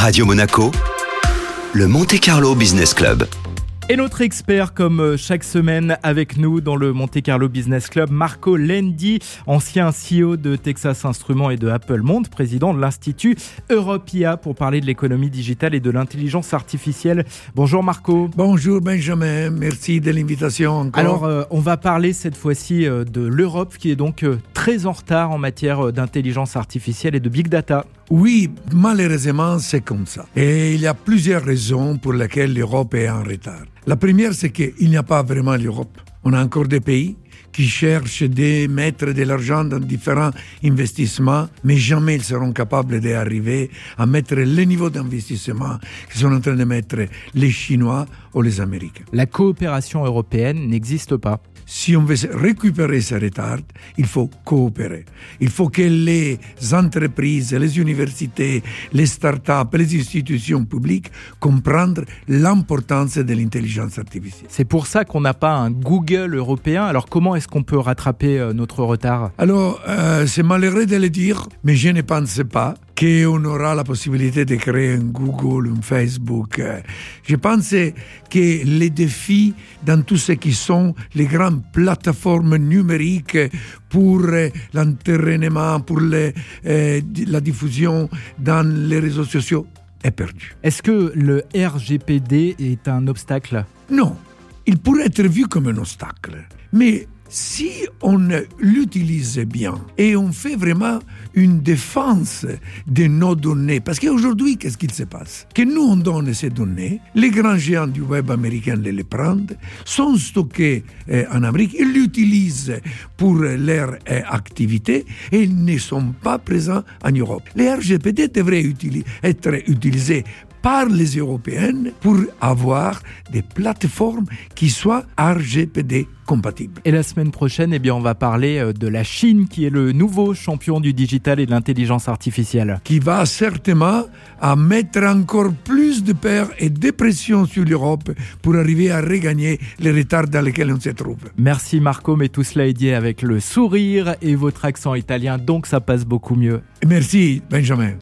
Radio Monaco, le Monte Carlo Business Club. Et notre expert, comme euh, chaque semaine avec nous dans le Monte Carlo Business Club, Marco Lendi, ancien CEO de Texas Instruments et de Apple Monde, président de l'Institut Europia pour parler de l'économie digitale et de l'intelligence artificielle. Bonjour Marco. Bonjour Benjamin, merci de l'invitation encore. Alors, euh, on va parler cette fois-ci euh, de l'Europe qui est donc euh, très en retard en matière euh, d'intelligence artificielle et de big data. Oui, malheureusement, c'est comme ça. Et il y a plusieurs raisons pour lesquelles l'Europe est en retard. La première, c'est qu'il n'y a pas vraiment l'Europe. On a encore des pays qui cherchent de mettre de l'argent dans différents investissements, mais jamais ils seront capables d'arriver à mettre le niveau d'investissement que sont en train de mettre les Chinois ou les Américains. La coopération européenne n'existe pas. Si on veut récupérer ce retard, il faut coopérer. Il faut que les entreprises, les universités, les start-up, les institutions publiques comprennent l'importance de l'intelligence artificielle. C'est pour ça qu'on n'a pas un Google européen. Alors comment est-ce qu'on peut rattraper euh, notre retard? Alors, euh, c'est malheureux de le dire, mais je ne pense pas qu'on aura la possibilité de créer un Google, un Facebook. Je pense que les défis dans tout ce qui sont les grandes plateformes numériques pour l'entraînement, pour euh, la diffusion dans les réseaux sociaux est perdu. Est-ce que le RGPD est un obstacle? Non, il pourrait être vu comme un obstacle. Mais si on l'utilise bien et on fait vraiment une défense de nos données, parce qu'aujourd'hui, qu'est-ce qu'il se passe? Que nous, on donne ces données, les grands géants du web américain les, prennent, sont stockés euh, en Amérique, ils l'utilisent pour leur euh, activité et ils ne sont pas présents en Europe. Les RGPD devraient être utilisés par les Européennes pour avoir des plateformes qui soient RGPD compatibles. Et la semaine prochaine, eh bien, on va parler euh, de la Chine qui est le nouveau champion du digital et de l'intelligence artificielle. qui va certainement à mettre encore plus de peur et de pression sur l'Europe pour arriver à regagner les retards dans lesquels on se trouve. Merci Marco, mais tout cela est dit avec le sourire et votre accent italien, donc ça passe beaucoup mieux. Merci Benjamin.